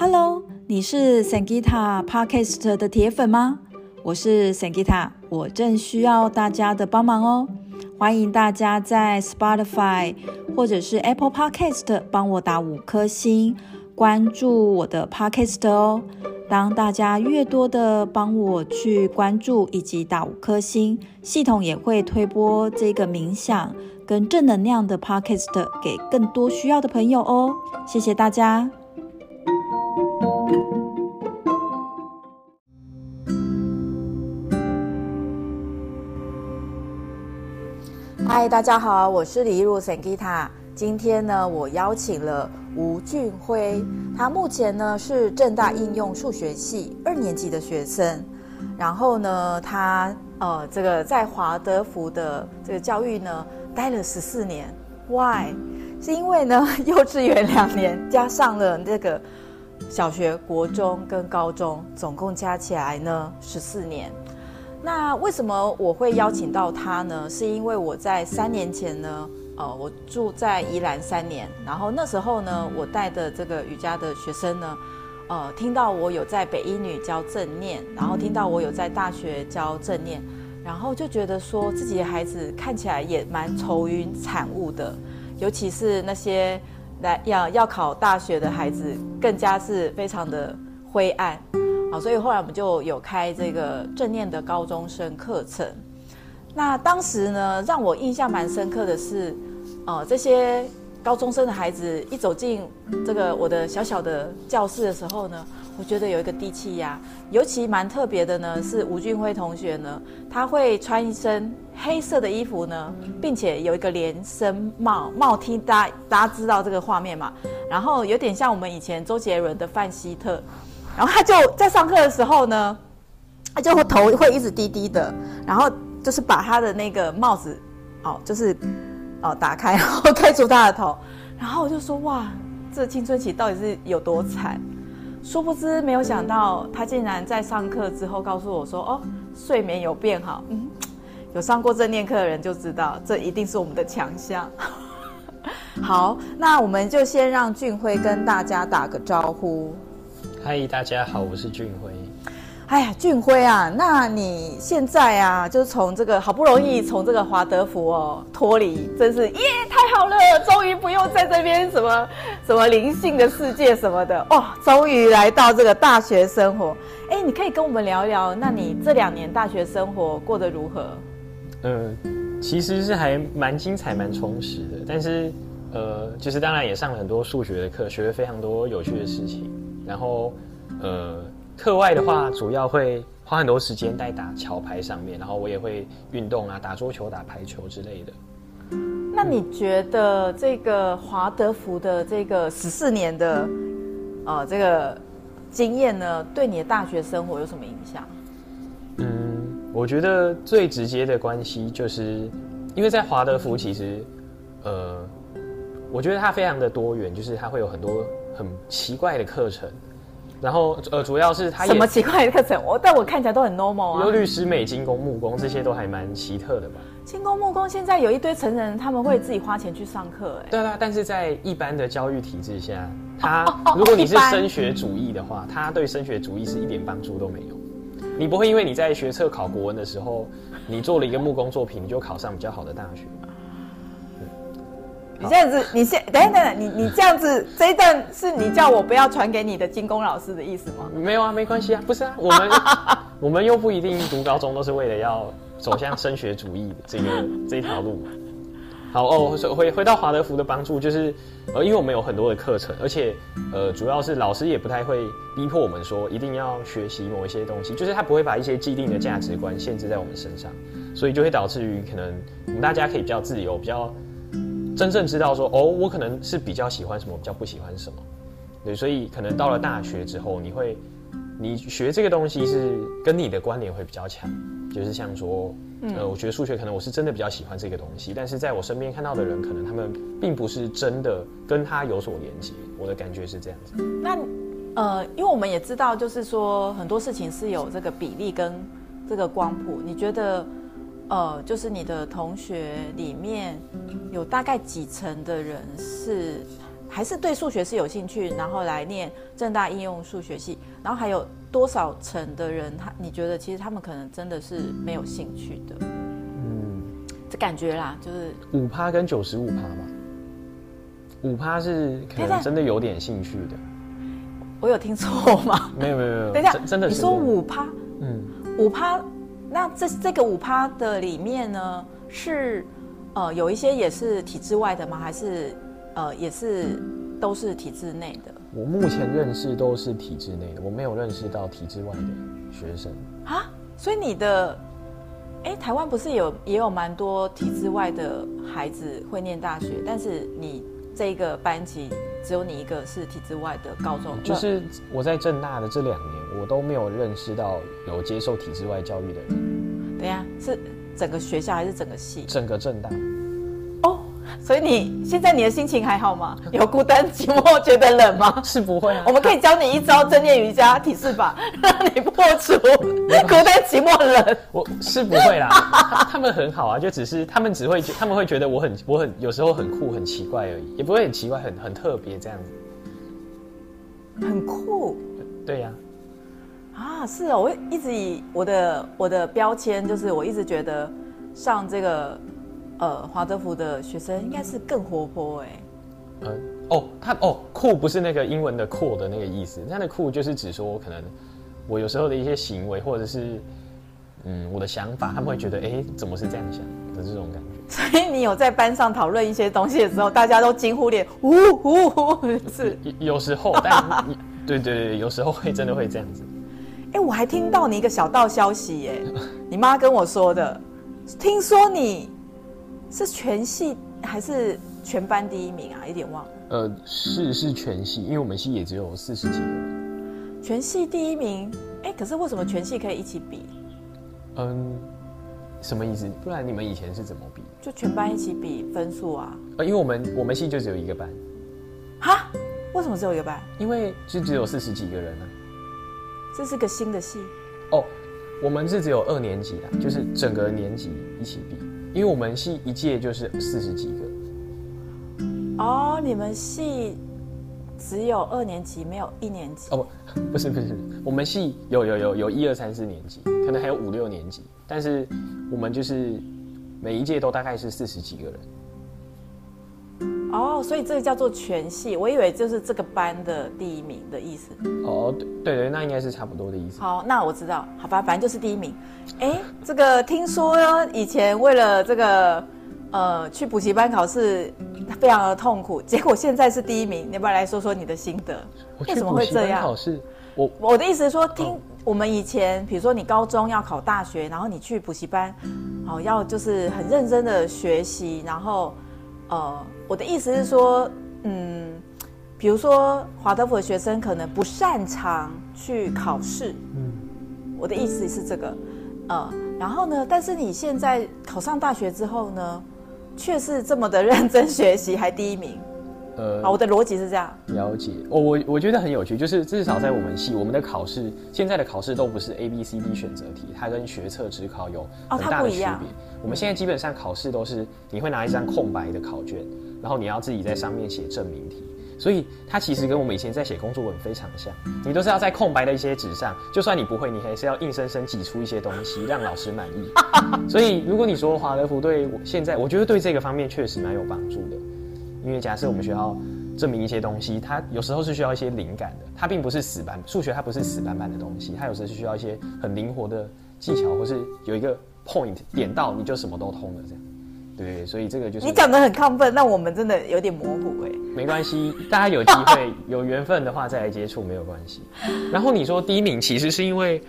Hello，你是 Sangita Podcast 的铁粉吗？我是 Sangita，我正需要大家的帮忙哦。欢迎大家在 Spotify 或者是 Apple Podcast 帮我打五颗星，关注我的 Podcast 哦。当大家越多的帮我去关注以及打五颗星，系统也会推播这个冥想跟正能量的 Podcast 给更多需要的朋友哦。谢谢大家。嗨，大家好，我是李露 Sangita。今天呢，我邀请了吴俊辉，他目前呢是正大应用数学系二年级的学生。然后呢，他呃这个在华德福的这个教育呢待了十四年。Why？是因为呢 幼稚园两年加上了这个小学、国中跟高中，总共加起来呢十四年。那为什么我会邀请到他呢？是因为我在三年前呢，呃，我住在宜兰三年，然后那时候呢，我带的这个瑜伽的学生呢，呃，听到我有在北一女教正念，然后听到我有在大学教正念，然后就觉得说自己的孩子看起来也蛮愁云惨雾的，尤其是那些来要要考大学的孩子，更加是非常的灰暗。好，所以后来我们就有开这个正念的高中生课程。那当时呢，让我印象蛮深刻的是，呃，这些高中生的孩子一走进这个我的小小的教室的时候呢，我觉得有一个低气压。尤其蛮特别的呢，是吴俊辉同学呢，他会穿一身黑色的衣服呢，并且有一个连身帽，帽 T，大家大家知道这个画面嘛？然后有点像我们以前周杰伦的范希特。然后他就在上课的时候呢，他就会头会一直低低的，然后就是把他的那个帽子，哦，就是哦打开，然后盖住他的头，然后我就说哇，这青春期到底是有多惨？殊不知没有想到，他竟然在上课之后告诉我说，哦，睡眠有变好。嗯，有上过正念课的人就知道，这一定是我们的强项。好，那我们就先让俊辉跟大家打个招呼。嗨，大家好，我是俊辉。哎呀，俊辉啊，那你现在啊，就是从这个好不容易从这个华德福哦脱离，真是耶，太好了，终于不用在这边什么 什么灵性的世界什么的哦，终于来到这个大学生活。哎，你可以跟我们聊一聊，那你这两年大学生活过得如何？嗯、呃，其实是还蛮精彩、蛮充实的，但是呃，就是当然也上了很多数学的课，学了非常多有趣的事情。然后，呃，课外的话，主要会花很多时间在打桥牌上面，然后我也会运动啊，打桌球、打排球之类的。那你觉得这个华德福的这个十四年的，呃，这个经验呢，对你的大学生活有什么影响？嗯，我觉得最直接的关系就是，因为在华德福其实，呃，我觉得它非常的多元，就是它会有很多。很奇怪的课程，然后呃，主要是他什么奇怪的课程？我但我看起来都很 normal 啊。有律师美、金工、木工这些都还蛮奇特的吧？金工、木工现在有一堆成人，他们会自己花钱去上课，哎。对啊，但是在一般的教育体制下，他 如果你是升学主义的话，他对升学主义是一点帮助都没有。你不会因为你在学测考国文的时候，你做了一个木工作品，你就考上比较好的大学。你这样子，你先等等等，你你这样子，这一段是你叫我不要传给你的金工老师的意思吗？没有啊，没关系啊，不是啊，我们 我们又不一定读高中都是为了要走向升学主义的这个这一条路。好哦，回回到华德福的帮助就是，呃，因为我们有很多的课程，而且呃，主要是老师也不太会逼迫我们说一定要学习某一些东西，就是他不会把一些既定的价值观限制在我们身上，所以就会导致于可能我们大家可以比较自由，比较。真正知道说哦，我可能是比较喜欢什么，比较不喜欢什么，对，所以可能到了大学之后，你会，你学这个东西是跟你的关联会比较强，就是像说，呃，我觉得数学可能我是真的比较喜欢这个东西，但是在我身边看到的人，可能他们并不是真的跟他有所连接，我的感觉是这样子。那，呃，因为我们也知道，就是说很多事情是有这个比例跟这个光谱，你觉得？呃，就是你的同学里面有大概几成的人是还是对数学是有兴趣，然后来念正大应用数学系，然后还有多少成的人，他你觉得其实他们可能真的是没有兴趣的？嗯，这感觉啦，就是五趴跟九十五趴吧。五趴是可能真的有点兴趣的。我有听错吗？没有没有没有。等一下，真的是。你说五趴？嗯，五趴。那这这个五趴的里面呢，是呃有一些也是体制外的吗？还是？呃，也是都是体制内的。我目前认识都是体制内的，我没有认识到体制外的学生啊。所以你的，哎，台湾不是有也有蛮多体制外的孩子会念大学，但是你这个班级只有你一个是体制外的高中。就是我在政大的这两年，我都没有认识到有接受体制外教育的人。对呀，是整个学校还是整个系？整个政大。所以你现在你的心情还好吗？有孤单寂寞觉得冷吗？是不会啊。我们可以教你一招正念瑜伽体式法，让你破除孤单寂寞冷。我是不会啦，他们很好啊，就只是他们只会他们会觉得我很我很有时候很酷很奇怪而已，也不会很奇怪很很特别这样子。很酷。对呀。啊，是哦，我一直以我的我的标签就是我一直觉得上这个。呃，华德福的学生应该是更活泼哎。嗯，哦，他哦，酷不是那个英文的酷的那个意思，他的酷就是指说，可能我有时候的一些行为，或者是嗯，我的想法，他们会觉得，哎、欸，怎么是这样想的这种感觉。所以你有在班上讨论一些东西的时候，大家都惊呼连，呜呜呜，是有时候，但对对对，有时候会真的会这样子。哎、欸，我还听到你一个小道消息耶，你妈跟我说的，听说你。是全系还是全班第一名啊？有点忘了。呃，是是全系，因为我们系也只有四十几个人。全系第一名，哎，可是为什么全系可以一起比？嗯，什么意思？不然你们以前是怎么比？就全班一起比分数啊？呃，因为我们我们系就只有一个班。哈？为什么只有一个班？因为就只有四十几个人啊。这是个新的系。哦，我们是只有二年级的，就是整个年级一起比。因为我们系一届就是四十几个，哦，你们系只有二年级，没有一年级？哦，不，不是不是，我们系有有有有一二三四年级，可能还有五六年级，但是我们就是每一届都大概是四十几个人。哦，所以这个叫做全系，我以为就是这个班的第一名的意思。哦，对对对，那应该是差不多的意思。好，那我知道，好吧，反正就是第一名。哎，这个听说，以前为了这个呃去补习班考试非常的痛苦，结果现在是第一名。你要不要来说说你的心得？为什么会这样？考试，我我的意思是说，听我们以前，比如说你高中要考大学，然后你去补习班，哦，要就是很认真的学习，然后。呃，我的意思是说，嗯，比如说华德福的学生可能不擅长去考试，嗯，我的意思是这个，呃，然后呢，但是你现在考上大学之后呢，却是这么的认真学习，还第一名，呃，啊，我的逻辑是这样。了解，我我我觉得很有趣，就是至少在我们系，我们的考试现在的考试都不是 A B C D 选择题，它跟学测只考有很大的区别。哦我们现在基本上考试都是你会拿一张空白的考卷，然后你要自己在上面写证明题，所以它其实跟我们以前在写工作文非常像。你都是要在空白的一些纸上，就算你不会，你还是要硬生生挤出一些东西让老师满意。所以如果你说华德福对我现在，我觉得对这个方面确实蛮有帮助的，因为假设我们学校证明一些东西，它有时候是需要一些灵感的，它并不是死板，数学它不是死板板的东西，它有时候是需要一些很灵活的技巧，或是有一个。point 点到你就什么都通了，这样，对，所以这个就是你讲的很亢奋，那我们真的有点模糊哎。没关系，大家有机会有缘分的话再来接触没有关系。然后你说第一名其实是因为，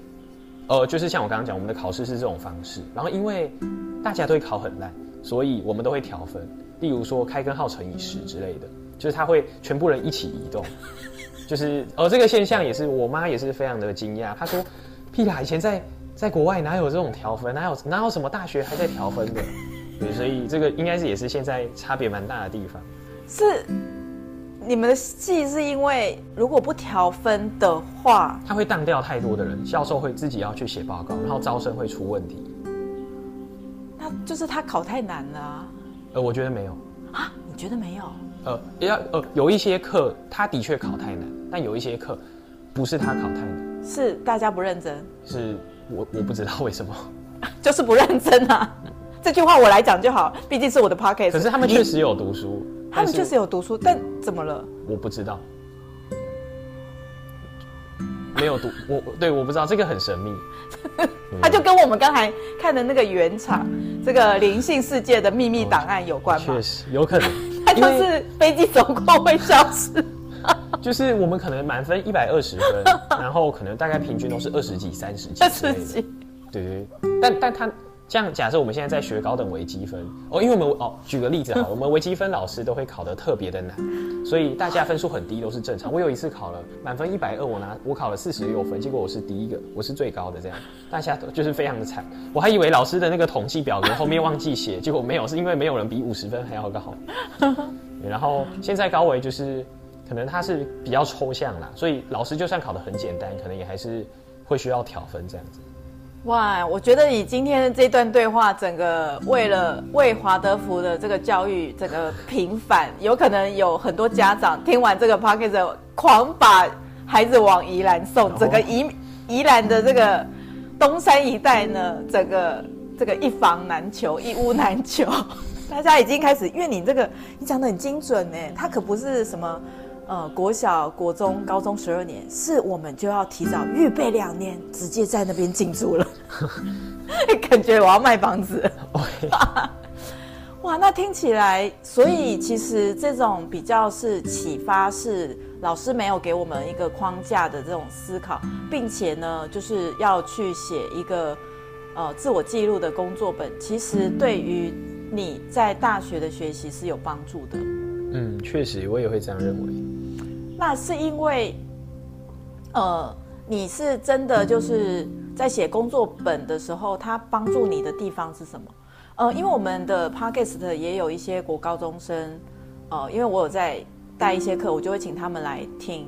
呃，就是像我刚刚讲，我们的考试是这种方式，然后因为大家都会考很烂，所以我们都会调分，例如说开根号乘以十之类的，就是他会全部人一起移动，就是而这个现象也是我妈也是非常的惊讶，她说屁啦，以前在。在国外哪有这种调分？哪有哪有什么大学还在调分的？对，所以这个应该是也是现在差别蛮大的地方。是你们的系是因为如果不调分的话，他会当掉太多的人，教授会自己要去写报告，然后招生会出问题。那就是他考太难了啊。呃，我觉得没有啊，你觉得没有？呃，要呃，有一些课他的确考太难，但有一些课不是他考太难，是大家不认真，是我我不知道为什么，就是不认真啊。这句话我来讲就好，毕竟是我的 p o c k e t。可是他们确实有读书，他们确实有读书，但怎么了？我不知道，没有读，我对，我不知道，这个很神秘。它就跟我们刚才看的那个原厂这个灵性世界的秘密档案有关吗？确实有可能，它就是飞机走过会消失。就是我们可能满分一百二十分，然后可能大概平均都是二十几、三十几。二十几。对对，但但他。这样假设我们现在在学高等微积分哦，因为我们哦，举个例子哈，我们微积分老师都会考得特别的难，所以大家分数很低都是正常。我有一次考了满分一百二，我拿我考了四十六分，结果我是第一个，我是最高的这样，大家都就是非常的惨。我还以为老师的那个统计表格后面忘记写，结果没有，是因为没有人比五十分还要高。然后现在高维就是可能它是比较抽象啦，所以老师就算考得很简单，可能也还是会需要调分这样子。哇，我觉得以今天的这段对话，整个为了为华德福的这个教育这个平反，有可能有很多家长听完这个 p o c k e t 狂把孩子往宜兰送，整个宜宜兰的这个东山一带呢，整个这个一房难求，一屋难求，大家已经开始，因为你这个你讲的很精准呢，它可不是什么。呃，国小、国中、高中十二年，是我们就要提早预备两年，直接在那边进驻了。感觉我要卖房子。哇，那听起来，所以其实这种比较是启发，是老师没有给我们一个框架的这种思考，并且呢，就是要去写一个呃自我记录的工作本，其实对于你在大学的学习是有帮助的。嗯，确实，我也会这样认为。那是因为，呃，你是真的就是在写工作本的时候，他帮助你的地方是什么？呃，因为我们的 podcast 也有一些国高中生，呃，因为我有在带一些课，我就会请他们来听，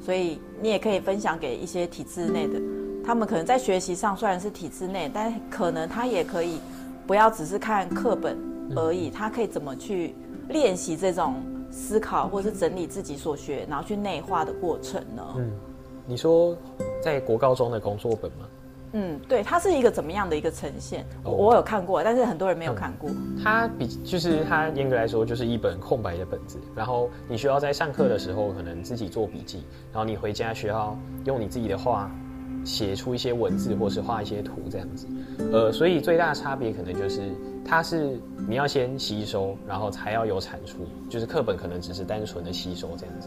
所以你也可以分享给一些体制内的，他们可能在学习上虽然是体制内，但可能他也可以不要只是看课本而已，他可以怎么去练习这种。思考或是整理自己所学，然后去内化的过程呢？嗯，你说在国高中的工作本吗？嗯，对，它是一个怎么样的一个呈现？我、哦、我有看过，但是很多人没有看过。嗯、它比就是它严格来说就是一本空白的本子，然后你需要在上课的时候可能自己做笔记，然后你回家需要用你自己的话写出一些文字，或是画一些图这样子。呃，所以最大的差别可能就是。它是你要先吸收，然后才要有产出，就是课本可能只是单纯的吸收这样子，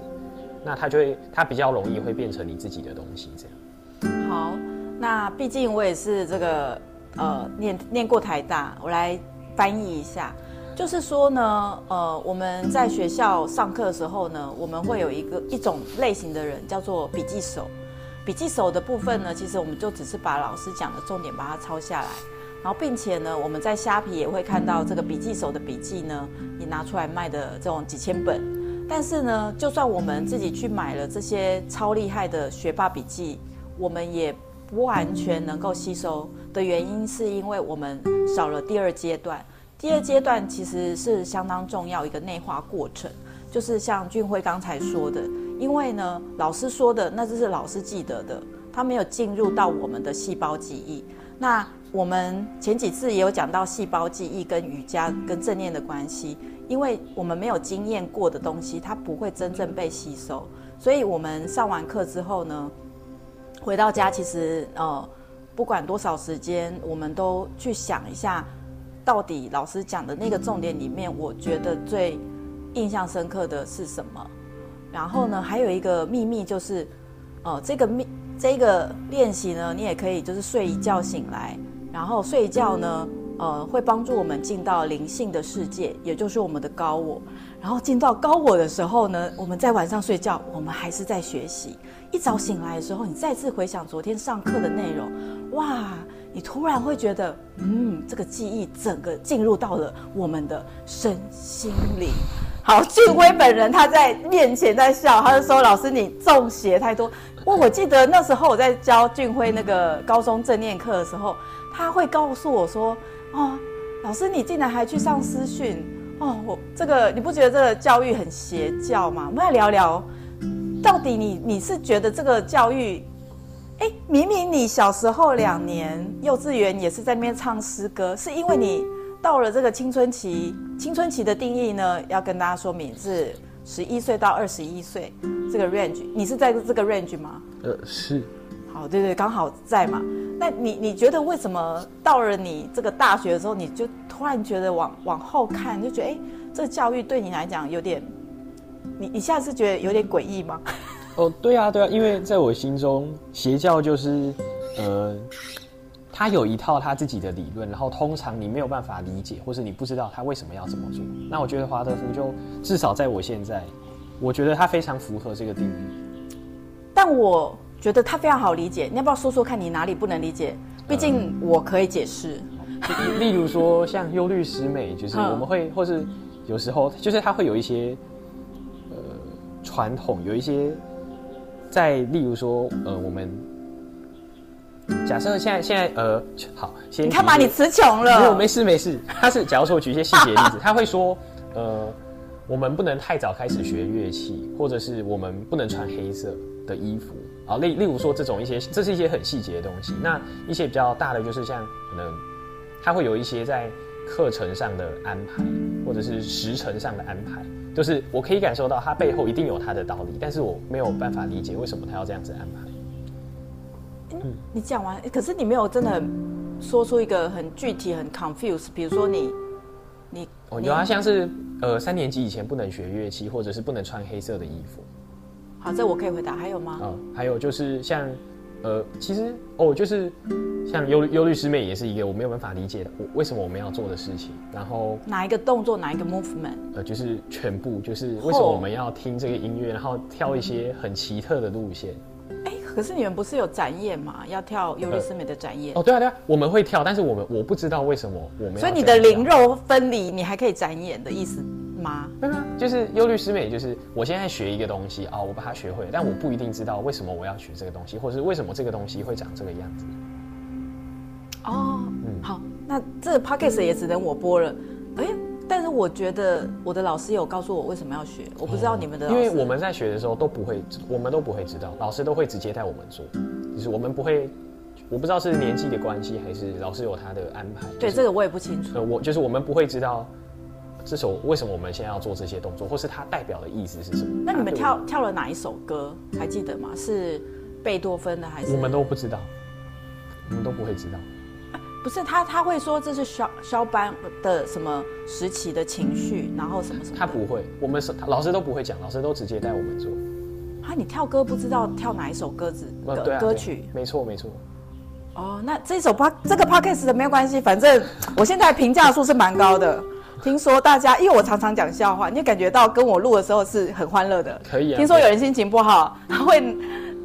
那它就会它比较容易会变成你自己的东西这样。好，那毕竟我也是这个呃念念过台大，我来翻译一下，就是说呢，呃我们在学校上课的时候呢，我们会有一个一种类型的人叫做笔记手，笔记手的部分呢，其实我们就只是把老师讲的重点把它抄下来。然后，并且呢，我们在虾皮也会看到这个笔记手的笔记呢，你拿出来卖的这种几千本。但是呢，就算我们自己去买了这些超厉害的学霸笔记，我们也不完全能够吸收的原因，是因为我们少了第二阶段。第二阶段其实是相当重要一个内化过程，就是像俊辉刚才说的，因为呢，老师说的那就是老师记得的，他没有进入到我们的细胞记忆。那我们前几次也有讲到细胞记忆跟瑜伽跟正念的关系，因为我们没有经验过的东西，它不会真正被吸收。所以我们上完课之后呢，回到家其实呃，不管多少时间，我们都去想一下，到底老师讲的那个重点里面，我觉得最印象深刻的是什么？然后呢，还有一个秘密就是，呃，这个秘这个练习呢，你也可以就是睡一觉醒来。然后睡一觉呢，呃，会帮助我们进到灵性的世界，也就是我们的高我。然后进到高我的时候呢，我们在晚上睡觉，我们还是在学习。一早醒来的时候，你再次回想昨天上课的内容，哇，你突然会觉得，嗯，这个记忆整个进入到了我们的身心灵。好，俊辉本人他在面前在笑，他就说：“老师，你中邪太多。”我，我记得那时候我在教俊辉那个高中正念课的时候。他会告诉我说：“哦，老师，你竟然还去上私训，哦，我这个你不觉得这个教育很邪教吗？我们来聊聊，到底你你是觉得这个教育，哎，明明你小时候两年幼稚园也是在那边唱诗歌，是因为你到了这个青春期，青春期的定义呢，要跟大家说明是十一岁到二十一岁这个 range，你是在这个 range 吗？呃，是。好，对对，刚好在嘛。那你你觉得为什么到了你这个大学的时候，你就突然觉得往往后看，就觉得哎，这个教育对你来讲有点，你你现在是觉得有点诡异吗？哦，对啊，对啊，因为在我心中，邪教就是，呃，他有一套他自己的理论，然后通常你没有办法理解，或是你不知道他为什么要这么做。那我觉得华德福就至少在我现在，我觉得他非常符合这个定义。但我。觉得他非常好理解，你要不要说说看你哪里不能理解？毕竟我可以解释。嗯、例如说，像优律思美，就是我们会，或是有时候，就是他会有一些呃传统，有一些在，例如说，呃，我们假设现在现在呃，好，先你看嘛，你词穷了。没有，没事没事。他是假如说我举一些细节例子，他会说，呃，我们不能太早开始学乐器，或者是我们不能穿黑色的衣服。啊，例例如说这种一些，这是一些很细节的东西。那一些比较大的，就是像可能，他会有一些在课程上的安排，或者是时程上的安排，就是我可以感受到他背后一定有他的道理，但是我没有办法理解为什么他要这样子安排。嗯，你讲完，可是你没有真的说出一个很具体、很 confused，比如说你，你，哦，有啊，像是呃三年级以前不能学乐器，或者是不能穿黑色的衣服。好，这我可以回答。还有吗？嗯，还有就是像，呃，其实哦，就是像忧忧律师妹也是一个我没有办法理解的，我为什么我们要做的事情。然后哪一个动作，哪一个 movement？呃，就是全部，就是为什么我们要听这个音乐，然后跳一些很奇特的路线。哎，可是你们不是有展演吗？要跳优律斯美的展演。哦，对啊，对啊，我们会跳，但是我们我不知道为什么我们。所以你的灵肉分离，你还可以展演的意思。吗？对啊，就是优律师美，就是我现在学一个东西啊、哦，我把它学会，但我不一定知道为什么我要学这个东西，或者是为什么这个东西会长这个样子。哦，嗯，好，那这个 podcast 也只能我播了。哎，但是我觉得我的老师有告诉我为什么要学，我不知道你们的老师、哦，因为我们在学的时候都不会，我们都不会知道，老师都会直接带我们做，就是我们不会，我不知道是年纪的关系，还是老师有他的安排。对，这个我也不清楚。呃，我就是我们不会知道。这首为什么我们现在要做这些动作，或是它代表的意思是什么？那你们跳跳了哪一首歌？还记得吗？是贝多芬的还是？我们都不知道，我们都不会知道。不是他，他会说这是肖肖班的什么时期的情绪，然后什么什么？他不会，我们是老师都不会讲，老师都直接带我们做。啊，你跳歌不知道跳哪一首歌子歌、嗯啊、歌曲？没错，没错。哦，那这首 p 这个 podcast 的没有关系，反正我现在评价数是蛮高的。听说大家，因为我常常讲笑话，你就感觉到跟我录的时候是很欢乐的。可以啊。听说有人心情不好，他会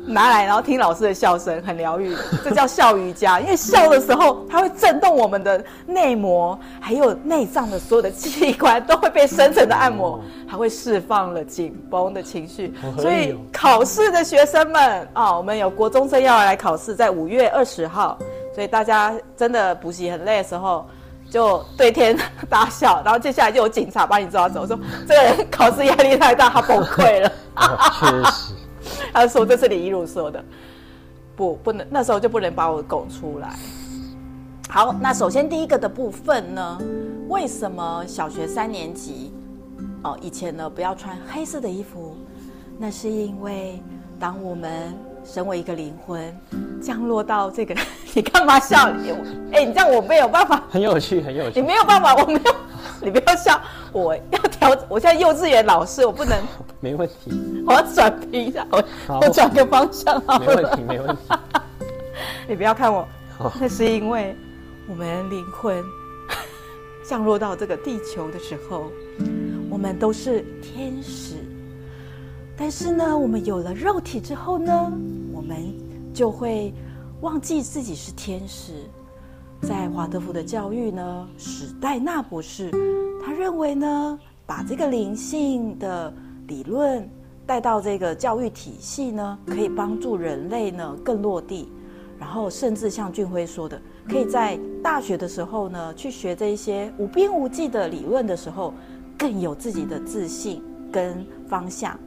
拿来然后听老师的笑声，很疗愈。这叫笑瑜伽，因为笑的时候，它会震动我们的内膜，还有内脏的所有的器官都会被深层的按摩，还会释放了紧绷的情绪。所以考试的学生们啊，我们有国中生要来考试，在五月二十号，所以大家真的补习很累的时候。就对天大笑，然后接下来就有警察把你抓走，说这个人考试压力太大，他崩溃了。确实，他说这是李一儒说的，不，不能，那时候就不能把我拱出来。好，那首先第一个的部分呢，为什么小学三年级哦以前呢不要穿黑色的衣服？那是因为当我们。身为一个灵魂，降落到这个，你干嘛笑？哎、欸，你这样我没有办法。很有趣，很有趣。你没有办法，我没有，你不要笑。我要调，我现在幼稚园老师，我不能。没问题。我要转皮一下，我我转个方向好了。没问题，没问题。你不要看我，那是因为我们灵魂降落到这个地球的时候，我们都是天使。但是呢，我们有了肉体之后呢，我们就会忘记自己是天使。在华德福的教育呢，史黛纳博士他认为呢，把这个灵性的理论带到这个教育体系呢，可以帮助人类呢更落地。然后甚至像俊辉说的，可以在大学的时候呢，去学这些无边无际的理论的时候，更有自己的自信跟方向。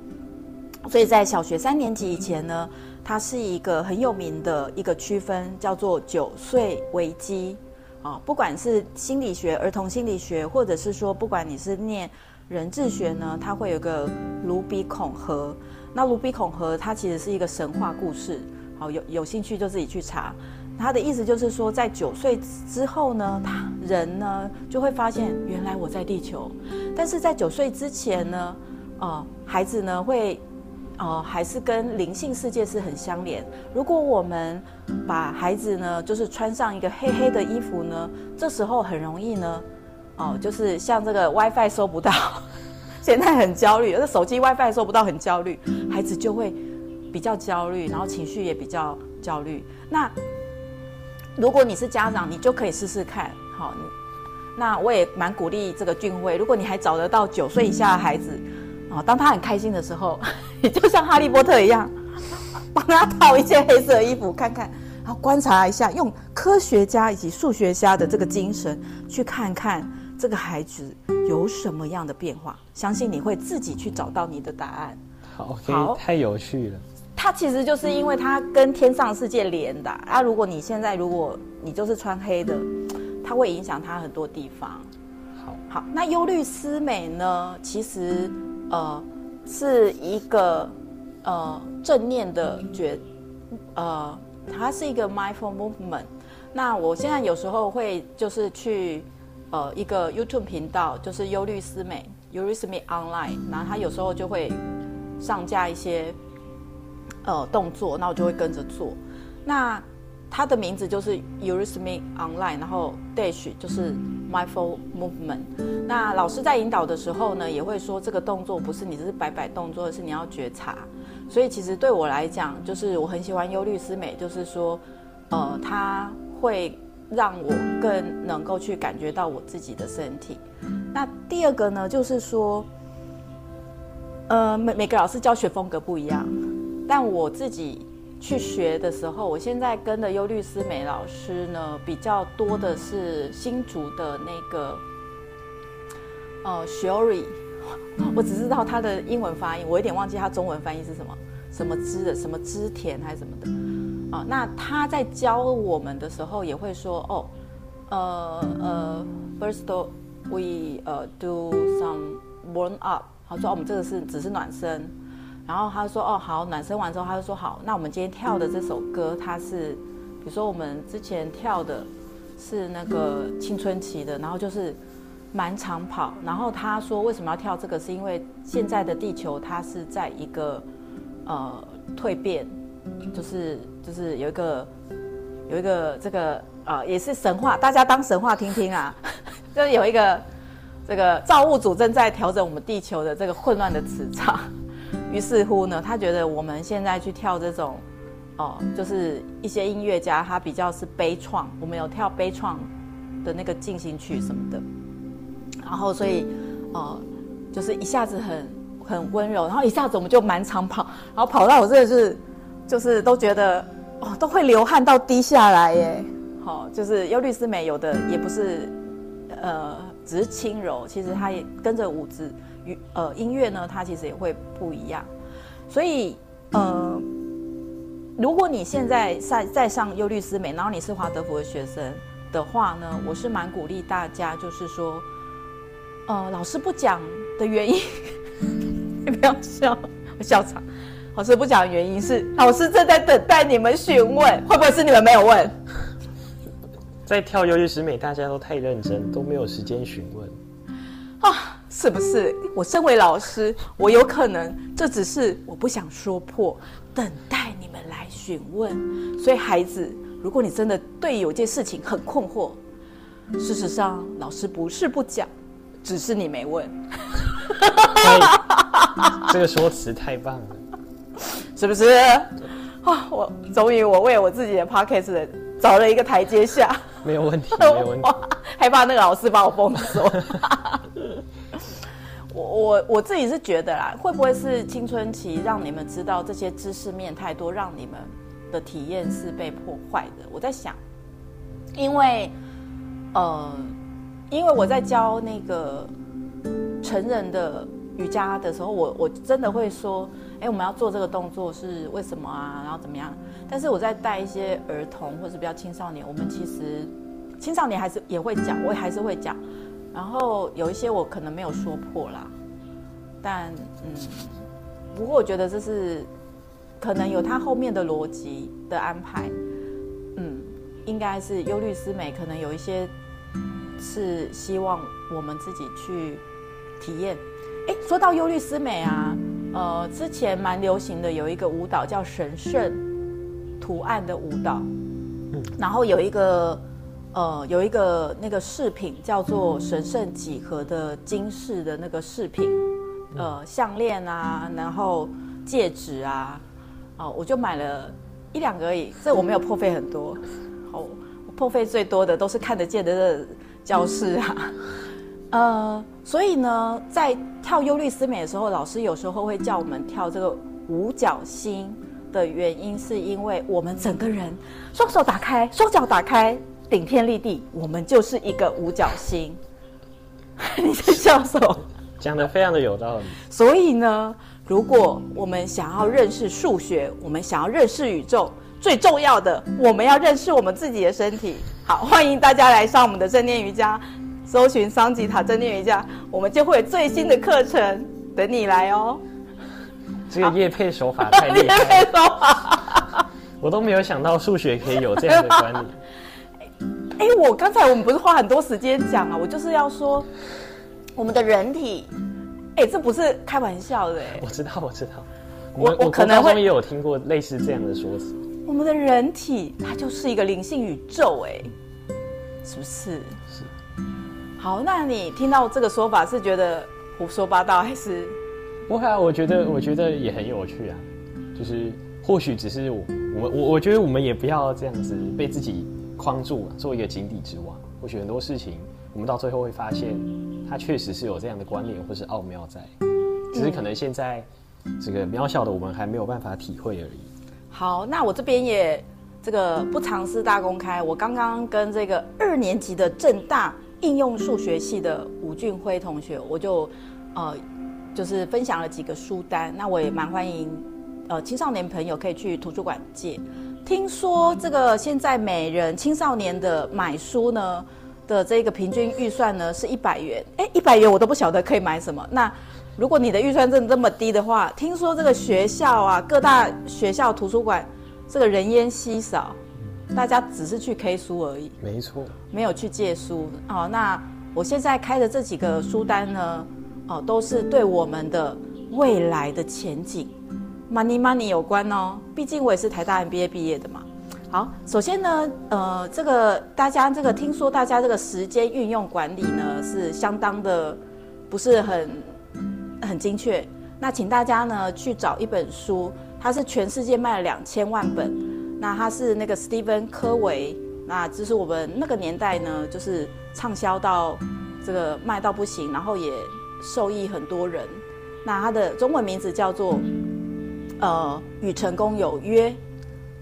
所以在小学三年级以前呢，它是一个很有名的一个区分，叫做九岁危机啊。不管是心理学、儿童心理学，或者是说，不管你是念人智学呢，它会有个卢比孔河。那卢比孔河它其实是一个神话故事，好，有有兴趣就自己去查。他的意思就是说，在九岁之后呢，他人呢就会发现，原来我在地球。但是在九岁之前呢，呃，孩子呢会。哦、呃，还是跟灵性世界是很相连。如果我们把孩子呢，就是穿上一个黑黑的衣服呢，这时候很容易呢，哦、就是像这个 WiFi 收不到，现在很焦虑，这手机 WiFi 收不到，很焦虑，孩子就会比较焦虑，然后情绪也比较焦虑。那如果你是家长，你就可以试试看，好，那我也蛮鼓励这个俊辉，如果你还找得到九岁以下的孩子。哦，当他很开心的时候，你就像哈利波特一样，帮他套一件黑色衣服看看，然后观察一下，用科学家以及数学家的这个精神去看看这个孩子有什么样的变化，相信你会自己去找到你的答案。好，好，太有趣了。他其实就是因为他跟天上世界连的啊。如果你现在如果你就是穿黑的，他会影响他很多地方。好，好，那忧虑思美呢？其实。呃，是一个呃正念的觉，呃，它是一个 mindful movement。那我现在有时候会就是去呃一个 YouTube 频道，就是忧虑思美 （Urismi Online，然后他有时候就会上架一些呃动作，那我就会跟着做。那它的名字就是 Eurythmy Online，然后 Dash 就是 Mindful Movement。那老师在引导的时候呢，也会说这个动作不是你只是摆摆动作，而是你要觉察。所以其实对我来讲，就是我很喜欢忧虑思美，就是说，呃，它会让我更能够去感觉到我自己的身体。那第二个呢，就是说，呃，每每个老师教学风格不一样，但我自己。去学的时候，我现在跟的忧虑思美老师呢，比较多的是新竹的那个，呃，Shori，我只知道他的英文发音，我有点忘记他中文翻译是什么，什么织的，什么织田还是什么的，啊，那他在教我们的时候也会说，哦，呃呃，first we 呃 do some warm up，好说我们这个是只是暖身。然后他说：“哦，好，暖身完之后，他就说好，那我们今天跳的这首歌，它是，比如说我们之前跳的，是那个青春期的，然后就是满长跑。然后他说为什么要跳这个，是因为现在的地球它是在一个呃蜕变，就是就是有一个有一个这个啊、呃、也是神话，大家当神话听听啊，就是有一个这个造物主正在调整我们地球的这个混乱的磁场。”于是乎呢，他觉得我们现在去跳这种，哦，就是一些音乐家他比较是悲怆，我们有跳悲怆的那个进行曲什么的，然后所以，哦，就是一下子很很温柔，然后一下子我们就满场跑，然后跑到我这个是，就是都觉得哦都会流汗到滴下来耶，好，就是忧虑师美有的也不是，呃，只是轻柔，其实它也跟着舞姿。呃，音乐呢，它其实也会不一样，所以呃，如果你现在在在上忧律思美，然后你是华德福的学生的话呢，我是蛮鼓励大家，就是说，呃，老师不讲的原因，你 不要笑，我笑场。老师不讲的原因是，老师正在等待你们询问，会不会是你们没有问？在跳忧虑思美，大家都太认真，都没有时间询问。啊，是不是？我身为老师，我有可能这只是我不想说破，等待你们来询问。所以孩子，如果你真的对有件事情很困惑，事实上老师不是不讲，只是你没问。这个说辞太棒了，是不是？啊，我终于我为我自己的 podcast 找了一个台阶下。没有问题，没有问题。害怕那个老师把我封锁。我我我自己是觉得啦，会不会是青春期让你们知道这些知识面太多，让你们的体验是被破坏的？我在想，因为呃，因为我在教那个成人的瑜伽的时候，我我真的会说，哎，我们要做这个动作是为什么啊？然后怎么样？但是我在带一些儿童或是比较青少年，我们其实青少年还是也会讲，我也还是会讲。然后有一些我可能没有说破啦，但嗯，不过我觉得这是可能有他后面的逻辑的安排，嗯，应该是忧虑思美，可能有一些是希望我们自己去体验。哎，说到忧虑思美啊，呃，之前蛮流行的有一个舞蹈叫神圣图案的舞蹈，然后有一个。呃，有一个那个饰品叫做神圣几何的金饰的那个饰品，呃，项链啊，然后戒指啊，哦、呃，我就买了一两个而已，这我没有破费很多，好，我破费最多的都是看得见的这教室啊，呃，所以呢，在跳优律思美的时候，老师有时候会叫我们跳这个五角星的原因，是因为我们整个人双手打开，双脚打开。顶天立地，我们就是一个五角星。你在笑什么？讲的非常的有道理。所以呢，如果我们想要认识数学，我们想要认识宇宙，最重要的，我们要认识我们自己的身体。好，欢迎大家来上我们的正念瑜伽，搜寻桑吉塔正念瑜伽，我们就会有最新的课程等你来哦。这个叶配手法太厉害了，配手法，我都没有想到数学可以有这样的观念。哎，我刚才我们不是花很多时间讲啊，我就是要说，我们的人体，哎，这不是开玩笑的。哎，我知道，我知道，我我可能会也有听过类似这样的说辞。我们的人体它就是一个灵性宇宙，哎，是不是？是。好，那你听到这个说法是觉得胡说八道，还是？不会啊，我觉得我觉得也很有趣啊，就是或许只是我我我我觉得我们也不要这样子被自己。框住，做一个井底之蛙。或许很多事情，我们到最后会发现，它确实是有这样的关联或是奥妙在，只是可能现在这个渺小的我们还没有办法体会而已。好，那我这边也这个不尝试大公开，我刚刚跟这个二年级的正大应用数学系的吴俊辉同学，我就呃就是分享了几个书单。那我也蛮欢迎呃青少年朋友可以去图书馆借。听说这个现在每人青少年的买书呢的这个平均预算呢是一百元，哎，一百元我都不晓得可以买什么。那如果你的预算真的这么低的话，听说这个学校啊，各大学校图书馆这个人烟稀少，大家只是去 K 书而已，没错，没有去借书。哦，那我现在开的这几个书单呢，哦，都是对我们的未来的前景。Money Money 有关哦，毕竟我也是台大 MBA 毕业的嘛。好，首先呢，呃，这个大家这个听说大家这个时间运用管理呢是相当的不是很很精确。那请大家呢去找一本书，它是全世界卖了两千万本。那它是那个 Stephen 柯维，那这是我们那个年代呢就是畅销到这个卖到不行，然后也受益很多人。那它的中文名字叫做。呃，与成功有约，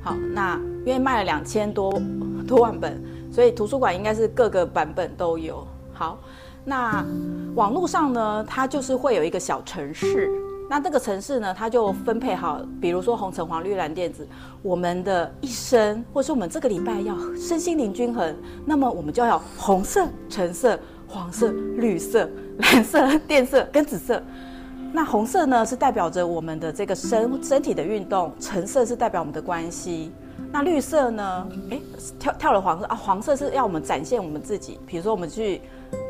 好，那因为卖了两千多多万本，所以图书馆应该是各个版本都有。好，那网络上呢，它就是会有一个小城市，那这个城市呢，它就分配好，比如说红橙黄绿蓝靛紫，我们的一生，或是我们这个礼拜要身心灵均衡，那么我们就要红色、橙色、黄色、绿色、蓝色、靛色跟紫色。那红色呢，是代表着我们的这个身身体的运动，橙色是代表我们的关系，那绿色呢？诶，跳跳了黄色啊，黄色是要我们展现我们自己，比如说我们去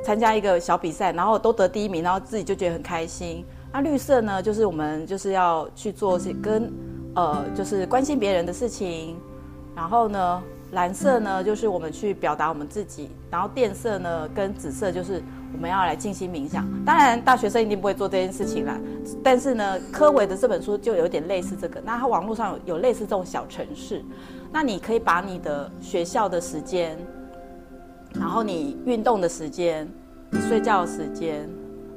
参加一个小比赛，然后都得第一名，然后自己就觉得很开心。那绿色呢，就是我们就是要去做些跟呃，就是关心别人的事情。然后呢，蓝色呢，就是我们去表达我们自己。然后靛色呢，跟紫色就是。我们要来静心冥想，当然大学生一定不会做这件事情啦。但是呢，柯维的这本书就有点类似这个。那它网络上有有类似这种小程式，那你可以把你的学校的时间，然后你运动的时间，你睡觉的时间，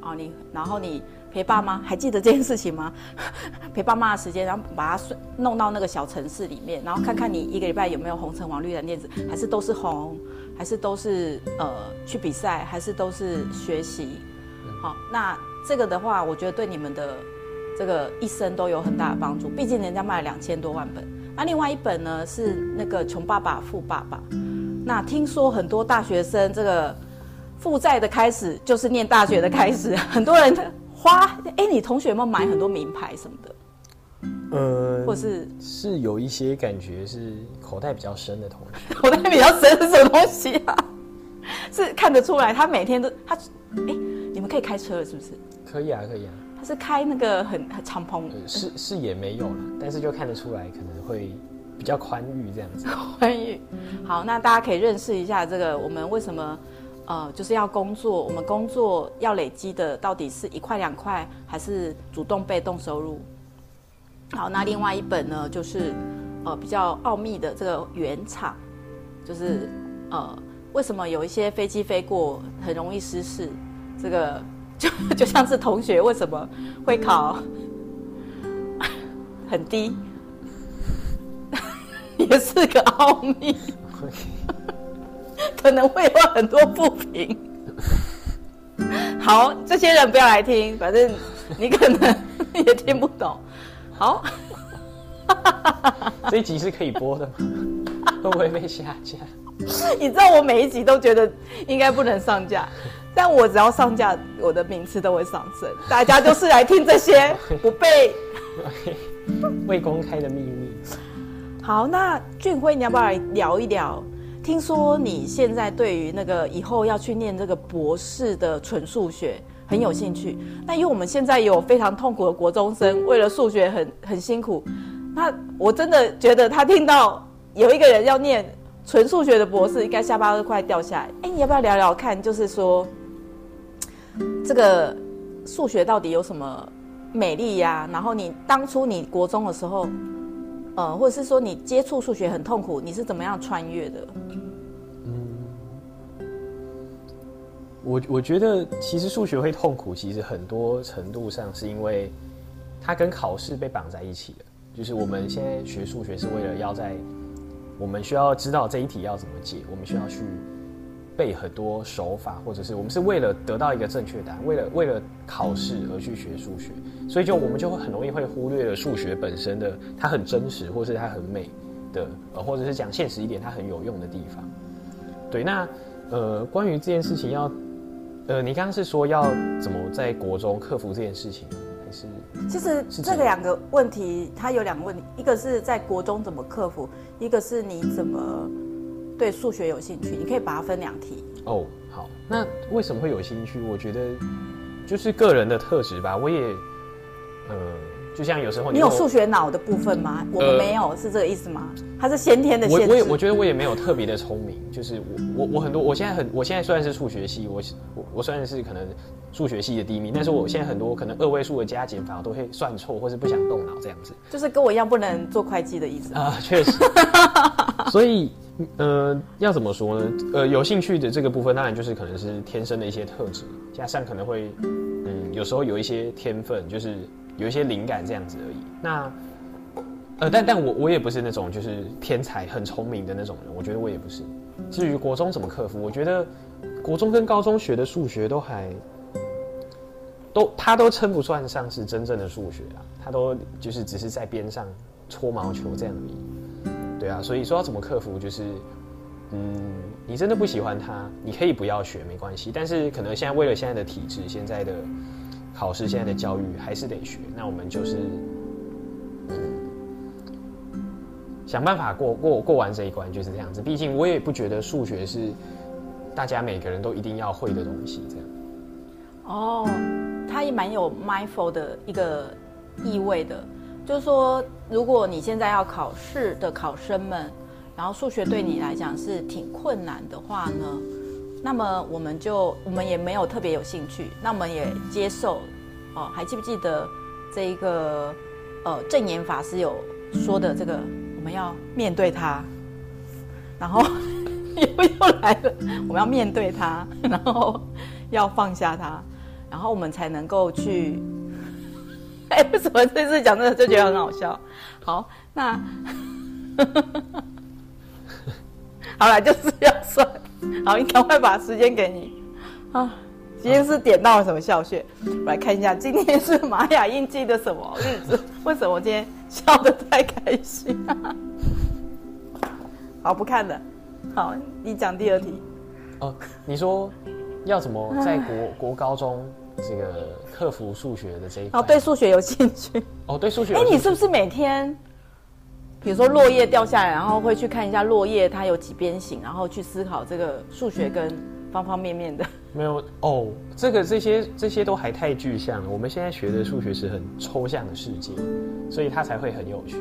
哦，你然后你陪爸妈，还记得这件事情吗？陪爸妈的时间，然后把它弄到那个小城市里面，然后看看你一个礼拜有没有红橙黄绿蓝靛紫，还是都是红。还是都是呃去比赛，还是都是学习，好，那这个的话，我觉得对你们的这个一生都有很大的帮助。毕竟人家卖了两千多万本。那另外一本呢是那个《穷爸爸富爸爸》。那听说很多大学生这个负债的开始就是念大学的开始，很多人花哎，你同学有没有买很多名牌什么的？呃，或是是有一些感觉是口袋比较深的同学，口袋比较深是什么东西啊？是看得出来，他每天都他，哎，你们可以开车了是不是？可以啊，可以啊。他是开那个很很敞篷，是是也没有了，但是就看得出来可能会比较宽裕这样子。宽裕，好，那大家可以认识一下这个我们为什么呃就是要工作，我们工作要累积的到底是一块两块，还是主动被动收入？好，那另外一本呢，就是呃比较奥秘的这个原厂，就是呃为什么有一些飞机飞过很容易失事？这个就 就像是同学为什么会考很低，也是个奥秘，可能会有很多不平。好，这些人不要来听，反正你可能也听不懂。好，这一集是可以播的吗？会不会被下架？你知道我每一集都觉得应该不能上架，但我只要上架，我的名次都会上升。大家就是来听这些不被未公开的秘密。好，那俊辉，你要不要来聊一聊？听说你现在对于那个以后要去念这个博士的纯数学。很有兴趣，那因为我们现在有非常痛苦的国中生，为了数学很很辛苦。那我真的觉得他听到有一个人要念纯数学的博士，应该下巴都快掉下来。哎，你要不要聊聊看？就是说，这个数学到底有什么美丽呀？然后你当初你国中的时候，呃，或者是说你接触数学很痛苦，你是怎么样穿越的？我我觉得其实数学会痛苦，其实很多程度上是因为它跟考试被绑在一起了。就是我们现在学数学是为了要在我们需要知道这一题要怎么解，我们需要去背很多手法，或者是我们是为了得到一个正确答案，为了为了考试而去学数学，所以就我们就会很容易会忽略了数学本身的它很真实，或是它很美的，呃，或者是讲现实一点，它很有用的地方。对，那呃，关于这件事情要。呃，你刚刚是说要怎么在国中克服这件事情，还是？其实这个两个问题，它有两个问题，一个是在国中怎么克服，一个是你怎么对数学有兴趣，你可以把它分两题。哦，好，那为什么会有兴趣？我觉得就是个人的特质吧，我也，呃。就像有时候你，你有数学脑的部分吗？我们没有，呃、是这个意思吗？它是先天的限制。我我也我觉得我也没有特别的聪明，就是我我我很多，我现在很，我现在虽然是数学系，我我我虽然是可能数学系的第一名，但是我现在很多可能二位数的加减法我都会算错，或是不想动脑这样子。就是跟我一样不能做会计的意思啊，确实。所以呃，要怎么说呢？呃，有兴趣的这个部分，当然就是可能是天生的一些特质，加上可能会嗯，有时候有一些天分，就是。有一些灵感这样子而已。那，呃，但但我我也不是那种就是天才很聪明的那种人。我觉得我也不是。至于国中怎么克服，我觉得国中跟高中学的数学都还都，他都称不算上是真正的数学啊。他都就是只是在边上搓毛球这样而已。对啊，所以说要怎么克服，就是嗯，你真的不喜欢他，你可以不要学没关系。但是可能现在为了现在的体制，现在的。考试现在的教育还是得学，那我们就是，嗯，想办法过过过完这一关，就是这样子。毕竟我也不觉得数学是大家每个人都一定要会的东西，这样。哦，它也蛮有 mindful 的一个意味的，就是说，如果你现在要考试的考生们，然后数学对你来讲是挺困难的话呢？那么我们就我们也没有特别有兴趣，那我们也接受，哦，还记不记得这一个呃证言法师有说的这个，我们要面对它，然后 又又来了，我们要面对它，然后要放下它，然后我们才能够去。哎，为什么这次讲这个就觉得很好笑？好，那 好了，就是要算。好，你赶快把时间给你啊！今天是点到了什么笑穴？我来看一下，今天是玛雅印记的什么日子？为什么我今天笑得太开心啊？好，不看了。好，你讲第二题。哦，你说要怎么在国国高中这个克服数学的这一块？哦，对数学有兴趣。哦，对数学。哎，你是不是每天，比如说落叶掉下来，然后会去看一下落叶它有几边形，然后去思考这个数学跟方方面面的？没有哦，这个这些这些都还太具象了。我们现在学的数学是很抽象的世界，所以它才会很有趣。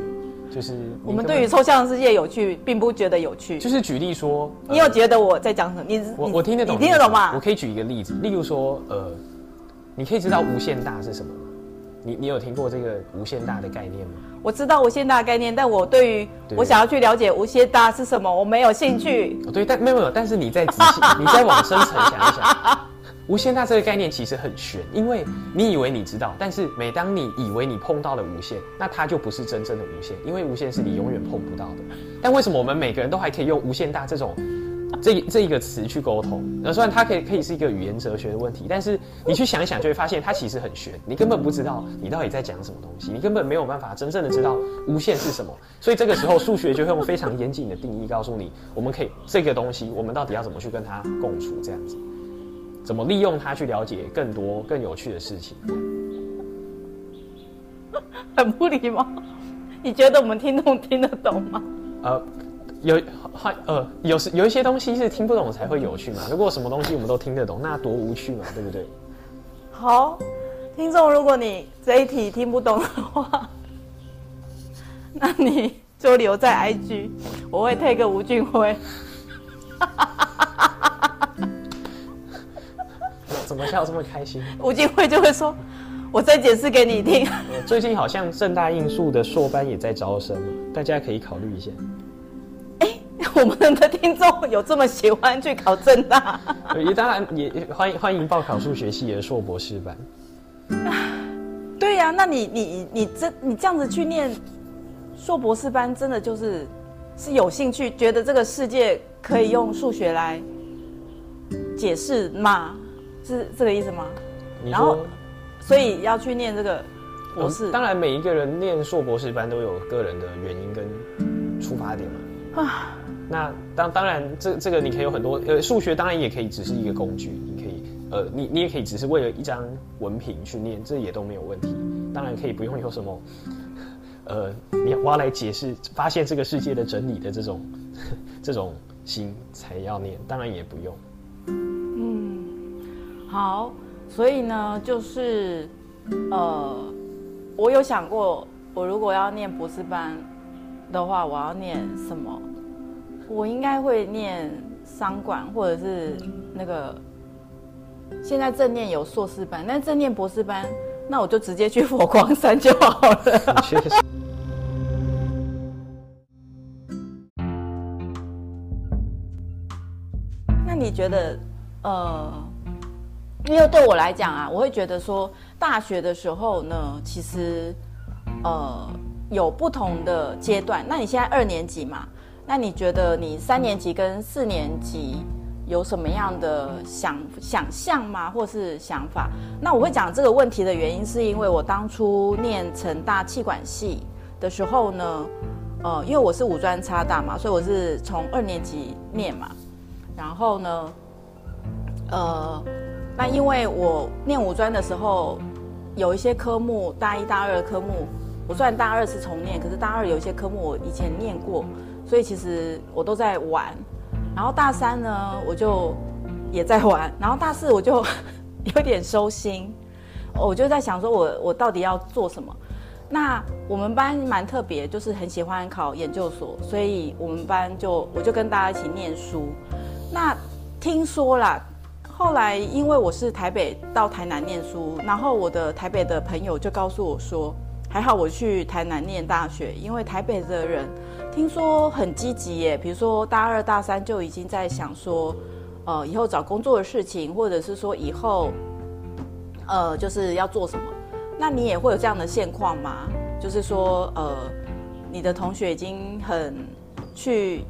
就是我们对于抽象的世界有趣，并不觉得有趣。就是举例说，你有觉得我在讲什么？你我我听得懂，你听得懂吗？我可以举一个例子，例如说，呃，你可以知道无限大是什么吗？你你有听过这个无限大的概念吗？我知道无限大的概念，但我对于我想要去了解无限大是什么，我没有兴趣。哦，对，但没有没有，但是你再仔细，你再往深层想一想。无限大这个概念其实很玄，因为你以为你知道，但是每当你以为你碰到了无限，那它就不是真正的无限，因为无限是你永远碰不到的。但为什么我们每个人都还可以用无限大这种这这一个词去沟通？那虽然它可以可以是一个语言哲学的问题，但是你去想一想，就会发现它其实很玄，你根本不知道你到底在讲什么东西，你根本没有办法真正的知道无限是什么。所以这个时候数学就会用非常严谨的定义告诉你，我们可以这个东西，我们到底要怎么去跟它共处，这样子。怎么利用它去了解更多更有趣的事情？很不礼貌。你觉得我们听众听得懂吗？呃，有呃有时有一些东西是听不懂才会有趣嘛。如果什么东西我们都听得懂，那多无趣嘛，对不对？好，听众，如果你这一题听不懂的话，那你就留在 IG，我会 take 吴俊辉。怎么笑这么开心？吴俊辉就会说：“我再解释给你听。”最近好像正大应数的硕班也在招生，大家可以考虑一下。哎、欸，我们的听众有这么喜欢去考政大？也当然也欢迎欢迎报考数学系的硕博士班。对呀、啊，那你你你这你这样子去念硕博士班，真的就是是有兴趣，觉得这个世界可以用数学来解释吗？是这个意思吗？然后，所以要去念这个博士。嗯，当然，每一个人念硕博士班都有个人的原因跟出发点嘛。啊，那当当然，这这个你可以有很多呃，数学当然也可以只是一个工具，你可以呃，你你也可以只是为了一张文凭去念，这也都没有问题。当然可以不用有什么呃，你我要来解释发现这个世界的真理的这种 这种心才要念，当然也不用。嗯好，所以呢，就是，呃，我有想过，我如果要念博士班的话，我要念什么？我应该会念商管，或者是那个，现在正念有硕士班，但正念博士班，那我就直接去佛光山就好了。那你觉得，呃？因为对我来讲啊，我会觉得说，大学的时候呢，其实，呃，有不同的阶段。那你现在二年级嘛，那你觉得你三年级跟四年级有什么样的想想象吗？或是想法？那我会讲这个问题的原因，是因为我当初念成大气管系的时候呢，呃，因为我是五专插大嘛，所以我是从二年级念嘛，然后呢，呃。那因为我念五专的时候，有一些科目大一大二的科目，我虽然大二是重念，可是大二有一些科目我以前念过，所以其实我都在玩。然后大三呢，我就也在玩。然后大四我就 有点收心，我就在想说我，我到底要做什么？那我们班蛮特别，就是很喜欢考研究所，所以我们班就我就跟大家一起念书。那听说啦。后来，因为我是台北到台南念书，然后我的台北的朋友就告诉我说，还好我去台南念大学，因为台北的人听说很积极耶，比如说大二大三就已经在想说，呃，以后找工作的事情，或者是说以后，呃，就是要做什么。那你也会有这样的现况吗？就是说，呃，你的同学已经很去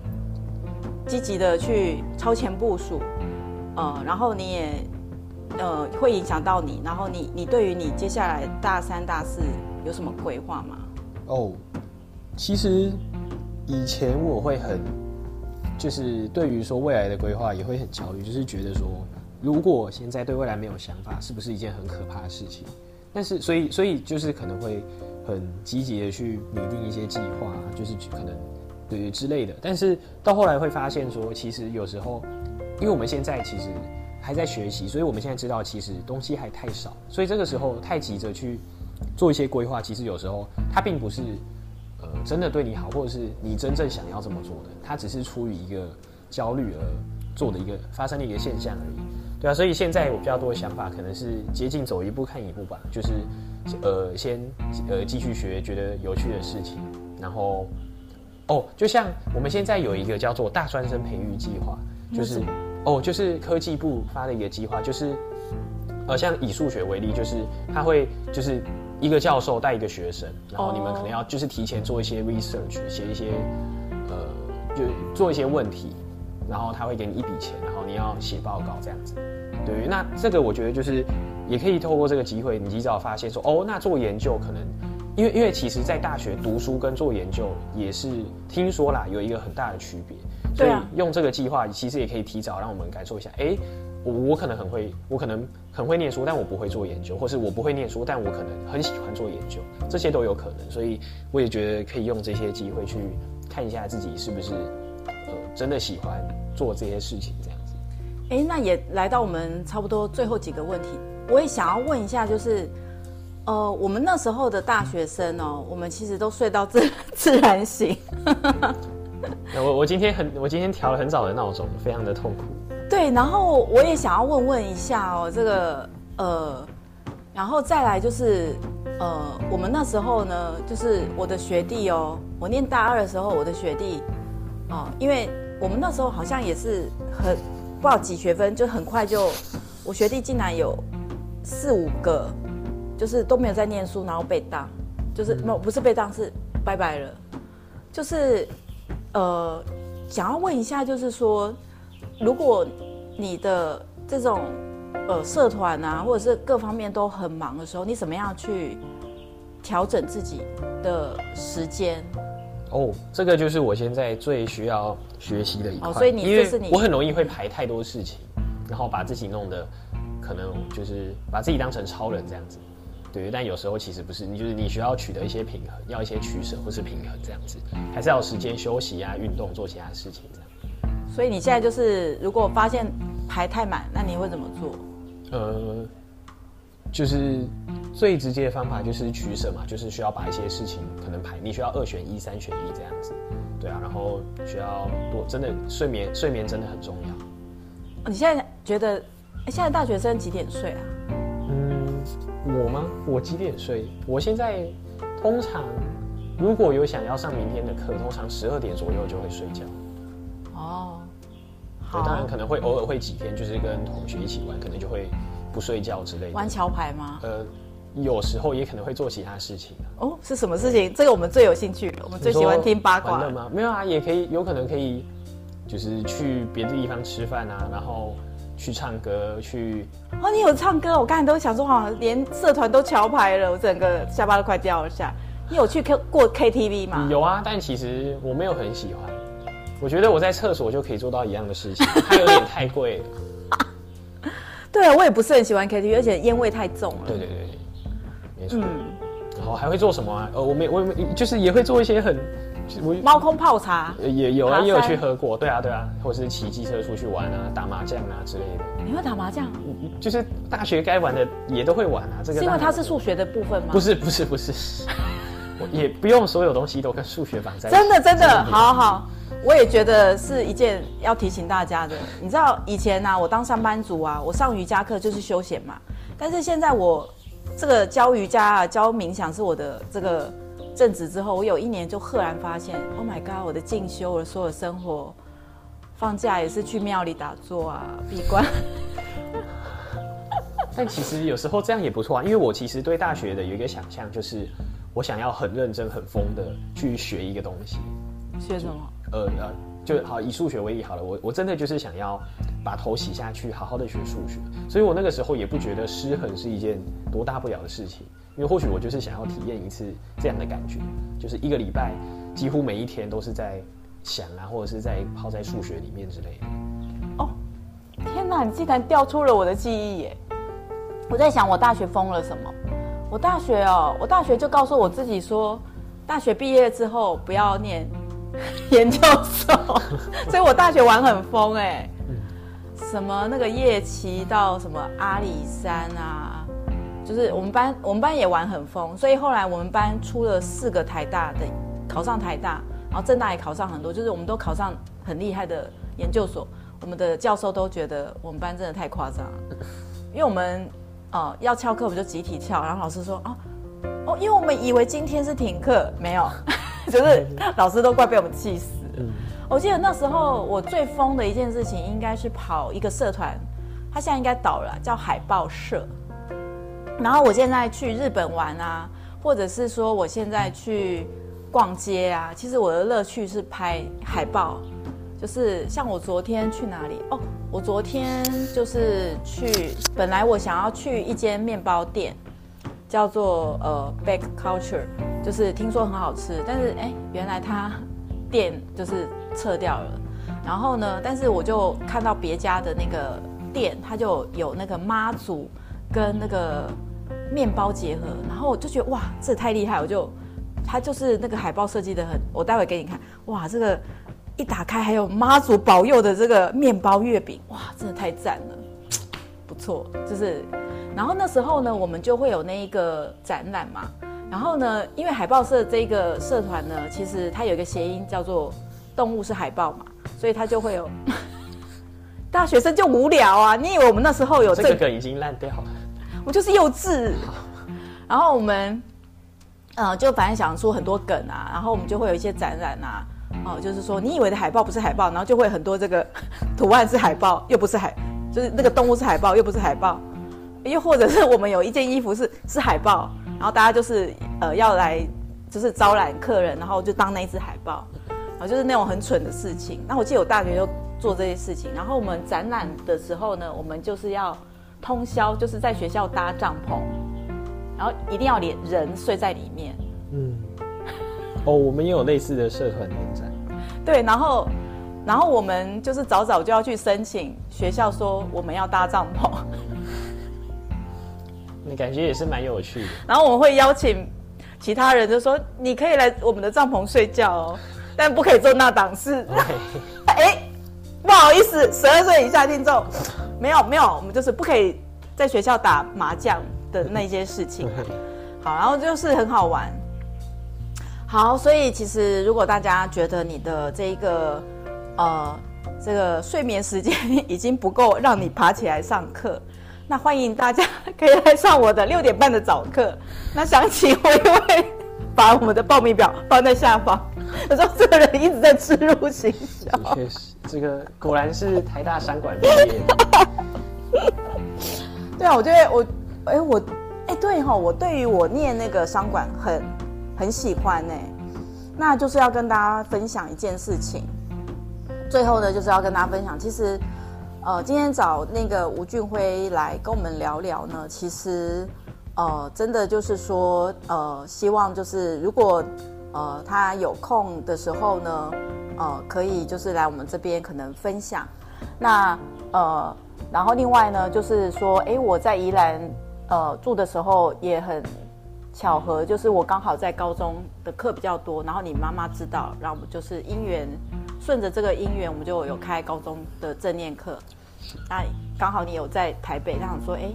积极的去超前部署。呃，然后你也呃会影响到你？然后你你对于你接下来大三、大四有什么规划吗？哦，其实以前我会很，就是对于说未来的规划也会很焦虑，就是觉得说，如果现在对未来没有想法，是不是一件很可怕的事情？但是所以所以就是可能会很积极的去拟定一些计划，就是可能对于之类的。但是到后来会发现说，其实有时候，因为我们现在其实。还在学习，所以我们现在知道，其实东西还太少，所以这个时候太急着去做一些规划，其实有时候它并不是呃真的对你好，或者是你真正想要这么做的，它只是出于一个焦虑而做的一个发生的一个现象而已。对啊，所以现在我比较多的想法可能是接近走一步看一步吧，就是呃先呃继续学觉得有趣的事情，然后哦，就像我们现在有一个叫做大专生培育计划，就是。哦，就是科技部发的一个计划，就是，呃，像以数学为例，就是他会就是一个教授带一个学生，然后你们可能要就是提前做一些 research，写一些，呃，就做一些问题，然后他会给你一笔钱，然后你要写报告这样子。对，那这个我觉得就是也可以透过这个机会，你及早发现说，哦，那做研究可能，因为因为其实在大学读书跟做研究也是听说啦，有一个很大的区别。所以用这个计划，其实也可以提早让我们感受一下。哎、欸，我我可能很会，我可能很会念书，但我不会做研究，或是我不会念书，但我可能很喜欢做研究，这些都有可能。所以我也觉得可以用这些机会去看一下自己是不是呃真的喜欢做这些事情这样子。哎、欸，那也来到我们差不多最后几个问题，我也想要问一下，就是呃，我们那时候的大学生哦，我们其实都睡到自 自然醒。我我今天很，我今天调了很早的闹钟，非常的痛苦。对，然后我也想要问问一下哦，这个呃，然后再来就是呃，我们那时候呢，就是我的学弟哦，我念大二的时候，我的学弟哦，因为我们那时候好像也是很不知道几学分，就很快就，我学弟竟然有四五个，就是都没有在念书，然后被当，就是没不是被当是拜拜了，就是。呃，想要问一下，就是说，如果你的这种呃社团啊，或者是各方面都很忙的时候，你怎么样去调整自己的时间？哦，这个就是我现在最需要学习的一块。哦，所以你因为这是你，我很容易会排太多事情，然后把自己弄得可能就是把自己当成超人这样子。对，但有时候其实不是，你就是你需要取得一些平衡，要一些取舍或是平衡这样子，还是要有时间休息啊、运动、做其他事情这样。所以你现在就是，如果发现排太满，那你会怎么做？呃，就是最直接的方法就是取舍嘛，就是需要把一些事情可能排，你需要二选一、三选一这样子。对啊，然后需要多真的睡眠，睡眠真的很重要。你现在觉得，现在大学生几点睡啊？我吗？我几点睡？我现在通常如果有想要上明天的课，通常十二点左右就会睡觉。哦，对，当然可能会偶尔会几天，就是跟同学一起玩，可能就会不睡觉之类的。玩桥牌吗？呃，有时候也可能会做其他事情啊。哦，是什么事情？这个我们最有兴趣，我们最喜欢听八卦。的吗？没有啊，也可以，有可能可以，就是去别的地方吃饭啊，然后。去唱歌，去哦！你有唱歌，我刚才都想说，好像连社团都桥牌了，我整个下巴都快掉了下。你有去 K 过 KTV 吗？有啊，但其实我没有很喜欢。我觉得我在厕所就可以做到一样的事情，它有点太贵了。对啊，我也不是很喜欢 KTV，而且烟味太重了。对对对对，没错。嗯，然后还会做什么啊？呃，我没，我没，就是也会做一些很。猫空泡茶也有啊，也有去喝过，对啊，对啊，或者是骑机车出去玩啊，打麻将啊之类的。你会打麻将？就是大学该玩的也都会玩啊。这个是因为它是数学的部分吗？不是，不是，不是，我也不用所有东西都跟数学绑在一起。真的，真的，好好，我也觉得是一件要提醒大家的。你知道以前呢、啊，我当上班族啊，我上瑜伽课就是休闲嘛。但是现在我这个教瑜伽啊，教冥想是我的这个。正职之后，我有一年就赫然发现，Oh my God！我的进修，我的所有生活，放假也是去庙里打坐啊，闭关。但其实有时候这样也不错啊，因为我其实对大学的有一个想象，就是我想要很认真、很疯的去学一个东西。学什么？呃呃，就好以数学为例好了，我我真的就是想要把头洗下去，好好的学数学。所以我那个时候也不觉得失衡是一件多大不了的事情，因为或许我就是想要体验一次这样的感觉，就是一个礼拜几乎每一天都是在想啊，或者是在泡在数学里面之类的。哦，天哪！你竟然调出了我的记忆耶！我在想，我大学疯了什么？我大学哦，我大学就告诉我自己说，大学毕业之后不要念 研究所，所以我大学玩很疯哎，什么那个夜骑到什么阿里山啊，就是我们班我们班也玩很疯，所以后来我们班出了四个台大的考上台大，然后政大也考上很多，就是我们都考上很厉害的研究所，我们的教授都觉得我们班真的太夸张了，因为我们。哦，要翘课我们就集体翘，然后老师说哦哦，因为我们以为今天是停课，没有，就是老师都快被我们气死了。嗯、我记得那时候我最疯的一件事情，应该是跑一个社团，他现在应该倒了，叫海报社。然后我现在去日本玩啊，或者是说我现在去逛街啊，其实我的乐趣是拍海报。就是像我昨天去哪里哦？我昨天就是去，本来我想要去一间面包店，叫做呃 Back Culture，就是听说很好吃，但是哎，原来他店就是撤掉了。然后呢，但是我就看到别家的那个店，他就有那个妈祖跟那个面包结合，然后我就觉得哇，这太厉害！我就他就是那个海报设计得很，我待会给你看，哇，这个。一打开，还有妈祖保佑的这个面包月饼，哇，真的太赞了，不错。就是，然后那时候呢，我们就会有那一个展览嘛。然后呢，因为海报社这个社团呢，其实它有一个谐音叫做“动物是海豹”嘛，所以它就会有 大学生就无聊啊。你以为我们那时候有这个梗已经烂掉了？我就是幼稚。然后我们，呃，就反正想出很多梗啊，然后我们就会有一些展览啊。哦，就是说你以为的海报不是海报，然后就会很多这个 图案是海报，又不是海，就是那个动物是海报，又不是海报，又或者是我们有一件衣服是是海报，然后大家就是呃要来就是招揽客人，然后就当那一只海报，啊，就是那种很蠢的事情。那我记得我大学就做这些事情，然后我们展览的时候呢，我们就是要通宵，就是在学校搭帐篷，然后一定要连人睡在里面。嗯，哦，我们也有类似的社团联展。对，然后，然后我们就是早早就要去申请学校，说我们要搭帐篷。你感觉也是蛮有趣的。然后我们会邀请其他人，就说你可以来我们的帐篷睡觉哦，但不可以做那档事。哎，不好意思，十二岁以下听众，没有没有，我们就是不可以在学校打麻将的那些事情。好，然后就是很好玩。好，所以其实如果大家觉得你的这一个呃这个睡眠时间已经不够让你爬起来上课，那欢迎大家可以来上我的六点半的早课。那详情我也会把我们的报名表放在下方。我说这个人一直在吃入行销，确实，这个果然是台大商管毕业。对啊，我觉得我哎我哎对哈，我对于我念那个商管很。很喜欢呢、那就是要跟大家分享一件事情。最后呢，就是要跟大家分享，其实，呃，今天找那个吴俊辉来跟我们聊聊呢，其实，呃，真的就是说，呃，希望就是如果，呃，他有空的时候呢，呃，可以就是来我们这边可能分享。那，呃，然后另外呢，就是说，哎，我在宜兰，呃，住的时候也很。巧合就是我刚好在高中的课比较多，然后你妈妈知道，然后我们就是因缘，顺着这个因缘，我们就有开高中的正念课。那刚好你有在台北，他想说，哎，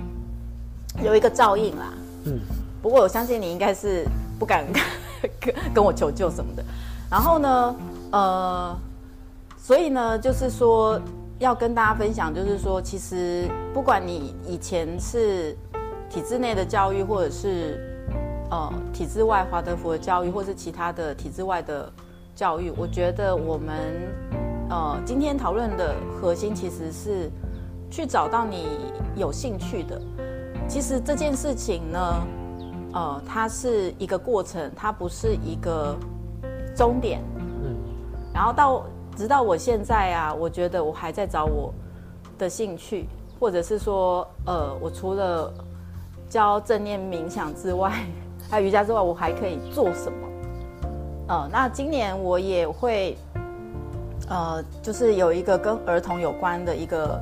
有一个照应啦。嗯。不过我相信你应该是不敢跟 跟我求救什么的。然后呢，呃，所以呢，就是说要跟大家分享，就是说，其实不管你以前是体制内的教育，或者是呃，体制外华德福的教育，或是其他的体制外的教育，我觉得我们呃今天讨论的核心其实是去找到你有兴趣的。其实这件事情呢，呃，它是一个过程，它不是一个终点。嗯。然后到直到我现在啊，我觉得我还在找我的兴趣，或者是说，呃，我除了教正念冥想之外，还有瑜伽之外，我还可以做什么？呃，那今年我也会，呃，就是有一个跟儿童有关的一个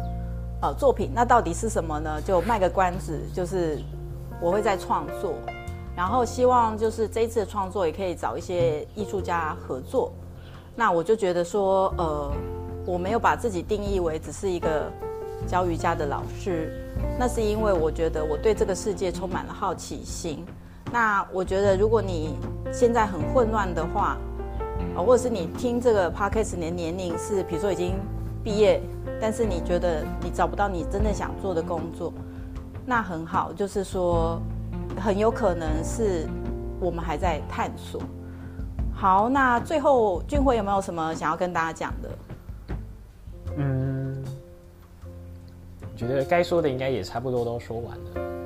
呃作品，那到底是什么呢？就卖个关子，就是我会在创作，然后希望就是这一次创作也可以找一些艺术家合作。那我就觉得说，呃，我没有把自己定义为只是一个教瑜伽的老师，那是因为我觉得我对这个世界充满了好奇心。那我觉得，如果你现在很混乱的话，啊，或者是你听这个 podcast 你的年龄是，比如说已经毕业，但是你觉得你找不到你真的想做的工作，那很好，就是说很有可能是我们还在探索。好，那最后俊辉有没有什么想要跟大家讲的？嗯，觉得该说的应该也差不多都说完了。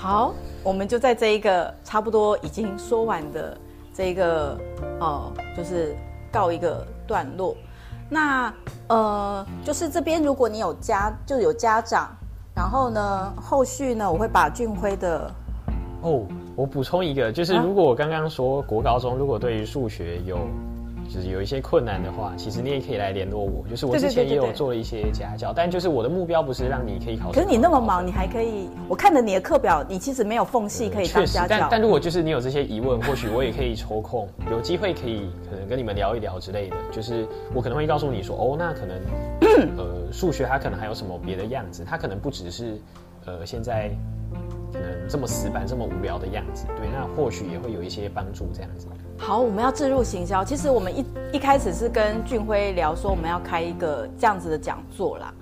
好，我们就在这一个差不多已经说完的这一个哦、呃，就是告一个段落。那呃，就是这边如果你有家，就有家长，然后呢，后续呢，我会把俊辉的哦，我补充一个，就是如果我刚刚说国高中，如果对于数学有。就是有一些困难的话，其实你也可以来联络我。就是我之前也有做了一些家教，但就是我的目标不是让你可以考。可是你那么忙，你还可以？我看着你的课表，你其实没有缝隙可以当家教。但但如果就是你有这些疑问，或许我也可以抽空，有机会可以可能跟你们聊一聊之类的。就是我可能会告诉你说，哦，那可能呃数学它可能还有什么别的样子，它可能不只是呃现在这么死板、这么无聊的样子。对，那或许也会有一些帮助这样子。好，我们要置入行销。其实我们一一开始是跟俊辉聊说，我们要开一个这样子的讲座啦。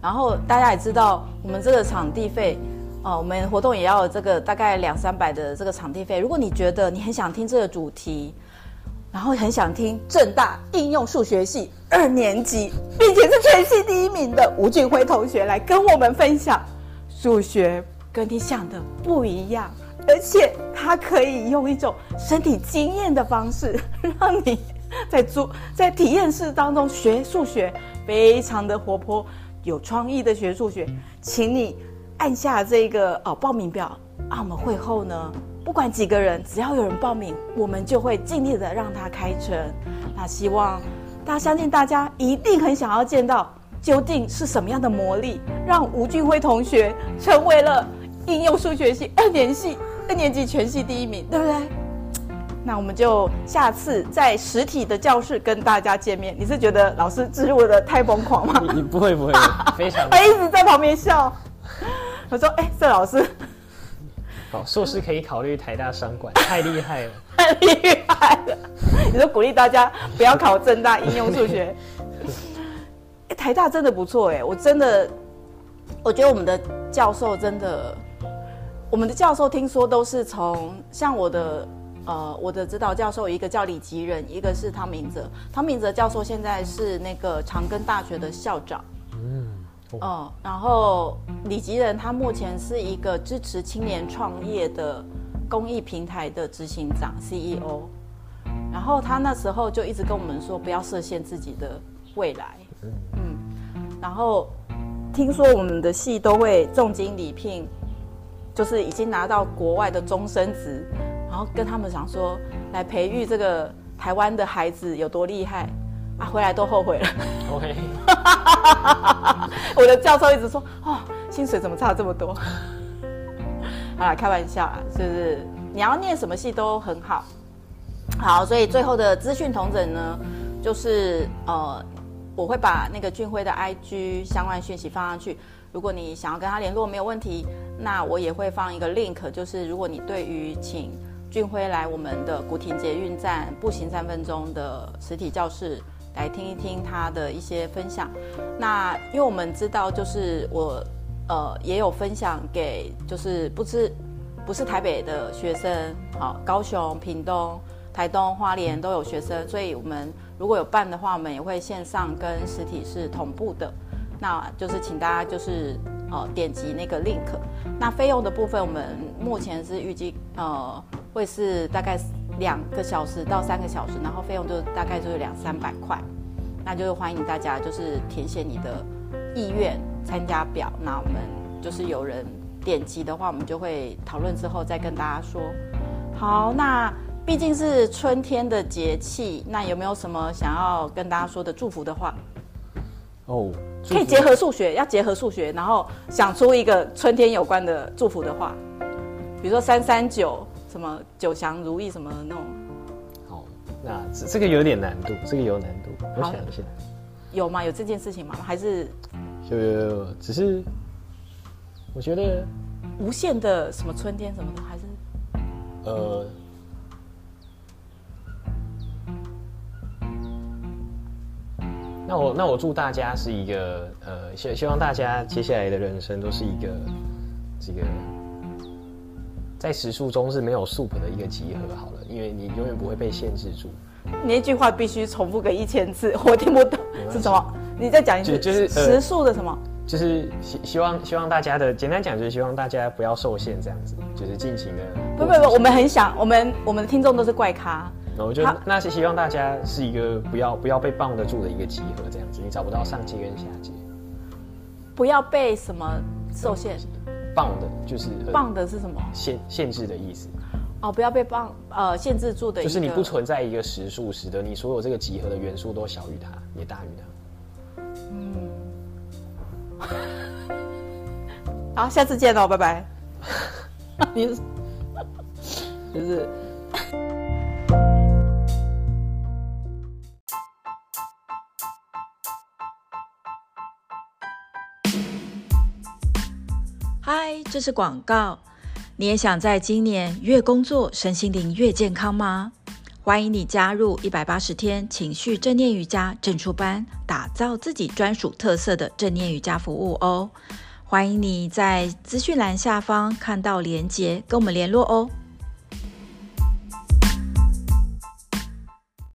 然后大家也知道，我们这个场地费，哦，我们活动也要有这个大概两三百的这个场地费。如果你觉得你很想听这个主题，然后很想听正大应用数学系二年级，并且是全系第一名的吴俊辉同学来跟我们分享，数学跟你想的不一样。而且它可以用一种身体经验的方式，让你在做 在体验室当中学数学，非常的活泼、有创意的学数学。请你按下这个哦报名表啊，我们会后呢，不管几个人，只要有人报名，我们就会尽力的让它开成。那希望大家相信，大家一定很想要见到究竟是什么样的魔力，让吴俊辉同学成为了应用数学系二年系。二年级全系第一名，对不对？那我们就下次在实体的教室跟大家见面。你是觉得老师置入的太疯狂吗？你不会不会，非常。他一直在旁边笑。我说：“哎，这老师，好，硕士可以考虑台大商管，太厉害了，太厉害了。”你说鼓励大家不要考正大应用数学。哎，台大真的不错哎，我真的，我觉得我们的教授真的。我们的教授听说都是从像我的呃我的指导教授，一个叫李吉仁，一个是汤明哲。汤明哲教授现在是那个长庚大学的校长，嗯，哦、呃，然后李吉仁他目前是一个支持青年创业的公益平台的执行长 CEO，然后他那时候就一直跟我们说不要设限自己的未来，嗯，然后听说我们的系都会重金礼聘。就是已经拿到国外的终身职，然后跟他们讲说，来培育这个台湾的孩子有多厉害啊，回来都后悔了。OK，我的教授一直说，哦，薪水怎么差这么多？好啦，开玩笑啦，是不是？你要念什么系都很好。好，所以最后的资讯统整呢，就是呃，我会把那个俊辉的 IG 相关讯息放上去。如果你想要跟他联络，没有问题。那我也会放一个 link，就是如果你对于请俊辉来我们的古亭捷运站步行三分钟的实体教室来听一听他的一些分享，那因为我们知道，就是我呃也有分享给，就是不是不是台北的学生，好，高雄、屏东、台东、花莲都有学生，所以我们如果有办的话，我们也会线上跟实体是同步的，那就是请大家就是。呃，点击那个 link，那费用的部分，我们目前是预计呃会是大概两个小时到三个小时，然后费用就大概就是两三百块，那就是欢迎大家就是填写你的意愿参加表，那我们就是有人点击的话，我们就会讨论之后再跟大家说。好，那毕竟是春天的节气，那有没有什么想要跟大家说的祝福的话？哦，可以结合数学，要结合数学，然后想出一个春天有关的祝福的话，比如说三三九，什么九祥如意什么那种。好，那这这个有点难度，这个有难度，我想一下。有吗？有这件事情吗？还是有有有，只是我觉得无限的什么春天什么的，还是呃，那我那我祝大家是一个呃，希希望大家接下来的人生都是一个这个在时速中是没有 soup 的一个集合好了，因为你永远不会被限制住。你那句话必须重复个一千次，我听不懂是什么。你再讲一次，就是时速的什么？就是希希望希望大家的简单讲就是希望大家不要受限这样子，就是尽情的。不不不，我们很想我们我们的听众都是怪咖。那我觉得那是希望大家是一个不要不要被棒得住的一个集合这样子，你找不到上界跟下界。不要被什么受限？棒的就是棒的是什么？限限制的意思。哦，不要被棒呃限制住的，就是你不存在一个实数，使得你所有这个集合的元素都小于它，也大于它。嗯。好，下次见喽，拜拜。你 就是。嗨，这是广告。你也想在今年越工作身心灵越健康吗？欢迎你加入一百八十天情绪正念瑜伽正出班，打造自己专属特色的正念瑜伽服务哦。欢迎你在资讯栏下方看到连结，跟我们联络哦。